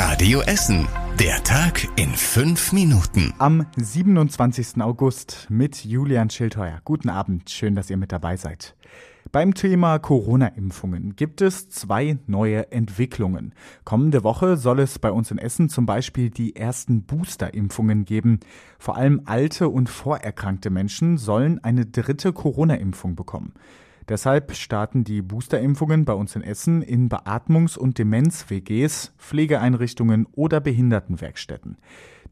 Radio Essen. Der Tag in fünf Minuten. Am 27. August mit Julian Schildheuer. Guten Abend, schön, dass ihr mit dabei seid. Beim Thema Corona-Impfungen gibt es zwei neue Entwicklungen. Kommende Woche soll es bei uns in Essen zum Beispiel die ersten Booster-Impfungen geben. Vor allem alte und vorerkrankte Menschen sollen eine dritte Corona-Impfung bekommen. Deshalb starten die Boosterimpfungen bei uns in Essen in Beatmungs- und Demenz-WGs, Pflegeeinrichtungen oder Behindertenwerkstätten.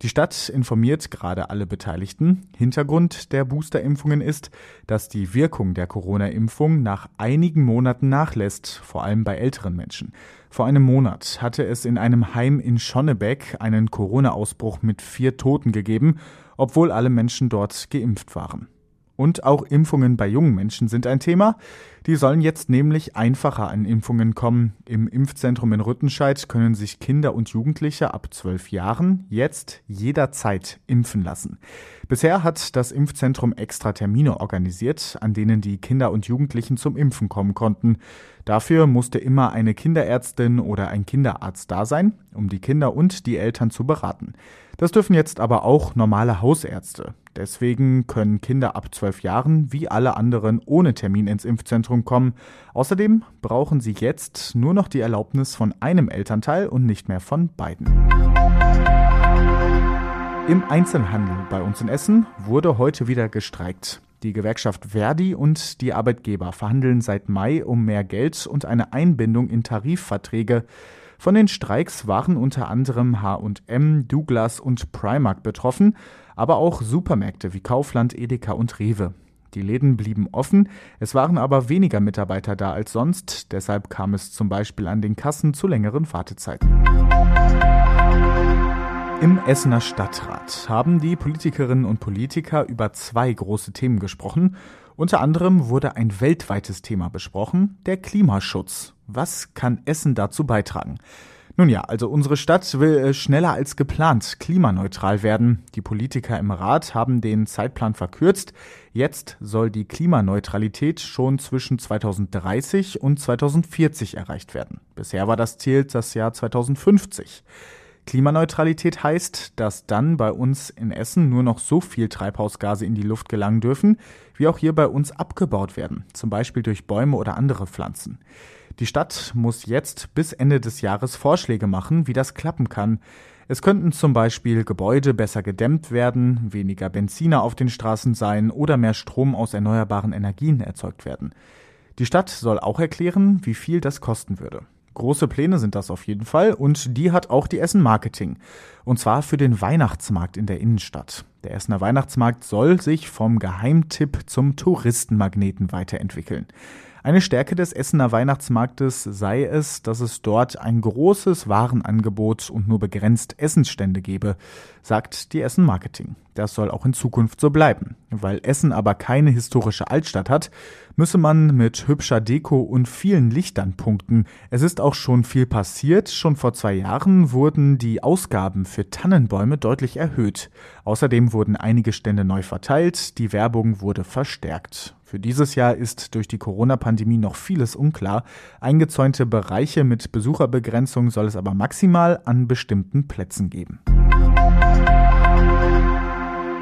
Die Stadt informiert gerade alle Beteiligten. Hintergrund der Boosterimpfungen ist, dass die Wirkung der Corona-Impfung nach einigen Monaten nachlässt, vor allem bei älteren Menschen. Vor einem Monat hatte es in einem Heim in Schonnebeck einen Corona-Ausbruch mit vier Toten gegeben, obwohl alle Menschen dort geimpft waren. Und auch Impfungen bei jungen Menschen sind ein Thema. Die sollen jetzt nämlich einfacher an Impfungen kommen. Im Impfzentrum in Rüttenscheid können sich Kinder und Jugendliche ab zwölf Jahren jetzt jederzeit impfen lassen. Bisher hat das Impfzentrum extra Termine organisiert, an denen die Kinder und Jugendlichen zum Impfen kommen konnten. Dafür musste immer eine Kinderärztin oder ein Kinderarzt da sein, um die Kinder und die Eltern zu beraten. Das dürfen jetzt aber auch normale Hausärzte. Deswegen können Kinder ab zwölf Jahren wie alle anderen ohne Termin ins Impfzentrum kommen. Außerdem brauchen sie jetzt nur noch die Erlaubnis von einem Elternteil und nicht mehr von beiden. Im Einzelhandel bei uns in Essen wurde heute wieder gestreikt. Die Gewerkschaft Verdi und die Arbeitgeber verhandeln seit Mai um mehr Geld und eine Einbindung in Tarifverträge. Von den Streiks waren unter anderem H&M, Douglas und Primark betroffen, aber auch Supermärkte wie Kaufland, Edeka und Rewe. Die Läden blieben offen, es waren aber weniger Mitarbeiter da als sonst, deshalb kam es zum Beispiel an den Kassen zu längeren Wartezeiten. Im Essener Stadtrat haben die Politikerinnen und Politiker über zwei große Themen gesprochen. Unter anderem wurde ein weltweites Thema besprochen, der Klimaschutz. Was kann Essen dazu beitragen? Nun ja, also unsere Stadt will äh, schneller als geplant klimaneutral werden. Die Politiker im Rat haben den Zeitplan verkürzt. Jetzt soll die Klimaneutralität schon zwischen 2030 und 2040 erreicht werden. Bisher war das Ziel das Jahr 2050. Klimaneutralität heißt, dass dann bei uns in Essen nur noch so viel Treibhausgase in die Luft gelangen dürfen, wie auch hier bei uns abgebaut werden, zum Beispiel durch Bäume oder andere Pflanzen. Die Stadt muss jetzt bis Ende des Jahres Vorschläge machen, wie das klappen kann. Es könnten zum Beispiel Gebäude besser gedämmt werden, weniger Benziner auf den Straßen sein oder mehr Strom aus erneuerbaren Energien erzeugt werden. Die Stadt soll auch erklären, wie viel das kosten würde. Große Pläne sind das auf jeden Fall und die hat auch die Essen Marketing. Und zwar für den Weihnachtsmarkt in der Innenstadt. Der Essener Weihnachtsmarkt soll sich vom Geheimtipp zum Touristenmagneten weiterentwickeln. Eine Stärke des Essener Weihnachtsmarktes sei es, dass es dort ein großes Warenangebot und nur begrenzt Essensstände gebe, sagt die Essen Marketing. Das soll auch in Zukunft so bleiben. Weil Essen aber keine historische Altstadt hat, müsse man mit hübscher Deko und vielen Lichtern punkten. Es ist auch schon viel passiert. Schon vor zwei Jahren wurden die Ausgaben für Tannenbäume deutlich erhöht. Außerdem wurden einige Stände neu verteilt, die Werbung wurde verstärkt. Für dieses Jahr ist durch die Corona-Pandemie noch vieles unklar. Eingezäunte Bereiche mit Besucherbegrenzung soll es aber maximal an bestimmten Plätzen geben.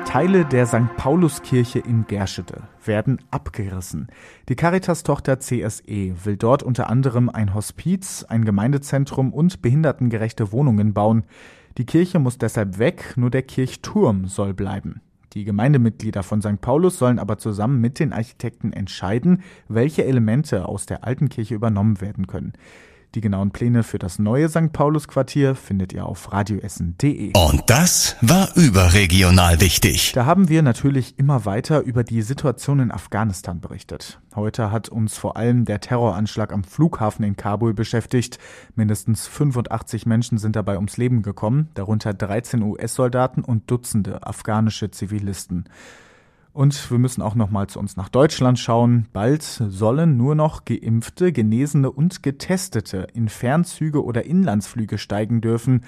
Teile der St. Pauluskirche in Gerschede werden abgerissen. Die Caritas-Tochter CSE will dort unter anderem ein Hospiz, ein Gemeindezentrum und behindertengerechte Wohnungen bauen. Die Kirche muss deshalb weg, nur der Kirchturm soll bleiben. Die Gemeindemitglieder von St. Paulus sollen aber zusammen mit den Architekten entscheiden, welche Elemente aus der alten Kirche übernommen werden können. Die genauen Pläne für das neue St. Paulus Quartier findet ihr auf radioessen.de. Und das war überregional wichtig. Da haben wir natürlich immer weiter über die Situation in Afghanistan berichtet. Heute hat uns vor allem der Terroranschlag am Flughafen in Kabul beschäftigt. Mindestens 85 Menschen sind dabei ums Leben gekommen, darunter 13 US-Soldaten und Dutzende afghanische Zivilisten. Und wir müssen auch noch mal zu uns nach Deutschland schauen. Bald sollen nur noch Geimpfte, Genesene und Getestete in Fernzüge oder Inlandsflüge steigen dürfen.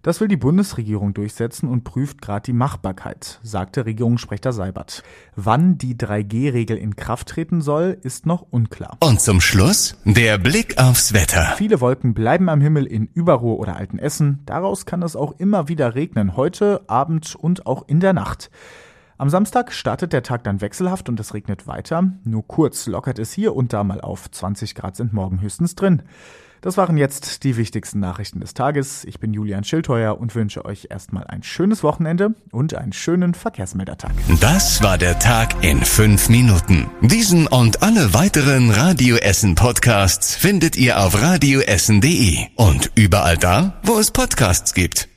Das will die Bundesregierung durchsetzen und prüft gerade die Machbarkeit, sagte Regierungssprecher Seibert. Wann die 3G-Regel in Kraft treten soll, ist noch unklar. Und zum Schluss der Blick aufs Wetter. Viele Wolken bleiben am Himmel in Überruhr oder Altenessen. Daraus kann es auch immer wieder regnen, heute, Abend und auch in der Nacht. Am Samstag startet der Tag dann wechselhaft und es regnet weiter. Nur kurz lockert es hier und da mal auf. 20 Grad sind morgen höchstens drin. Das waren jetzt die wichtigsten Nachrichten des Tages. Ich bin Julian Schildheuer und wünsche euch erstmal ein schönes Wochenende und einen schönen Verkehrsmeldertag. Das war der Tag in fünf Minuten. Diesen und alle weiteren Radio Essen Podcasts findet ihr auf radioessen.de und überall da, wo es Podcasts gibt.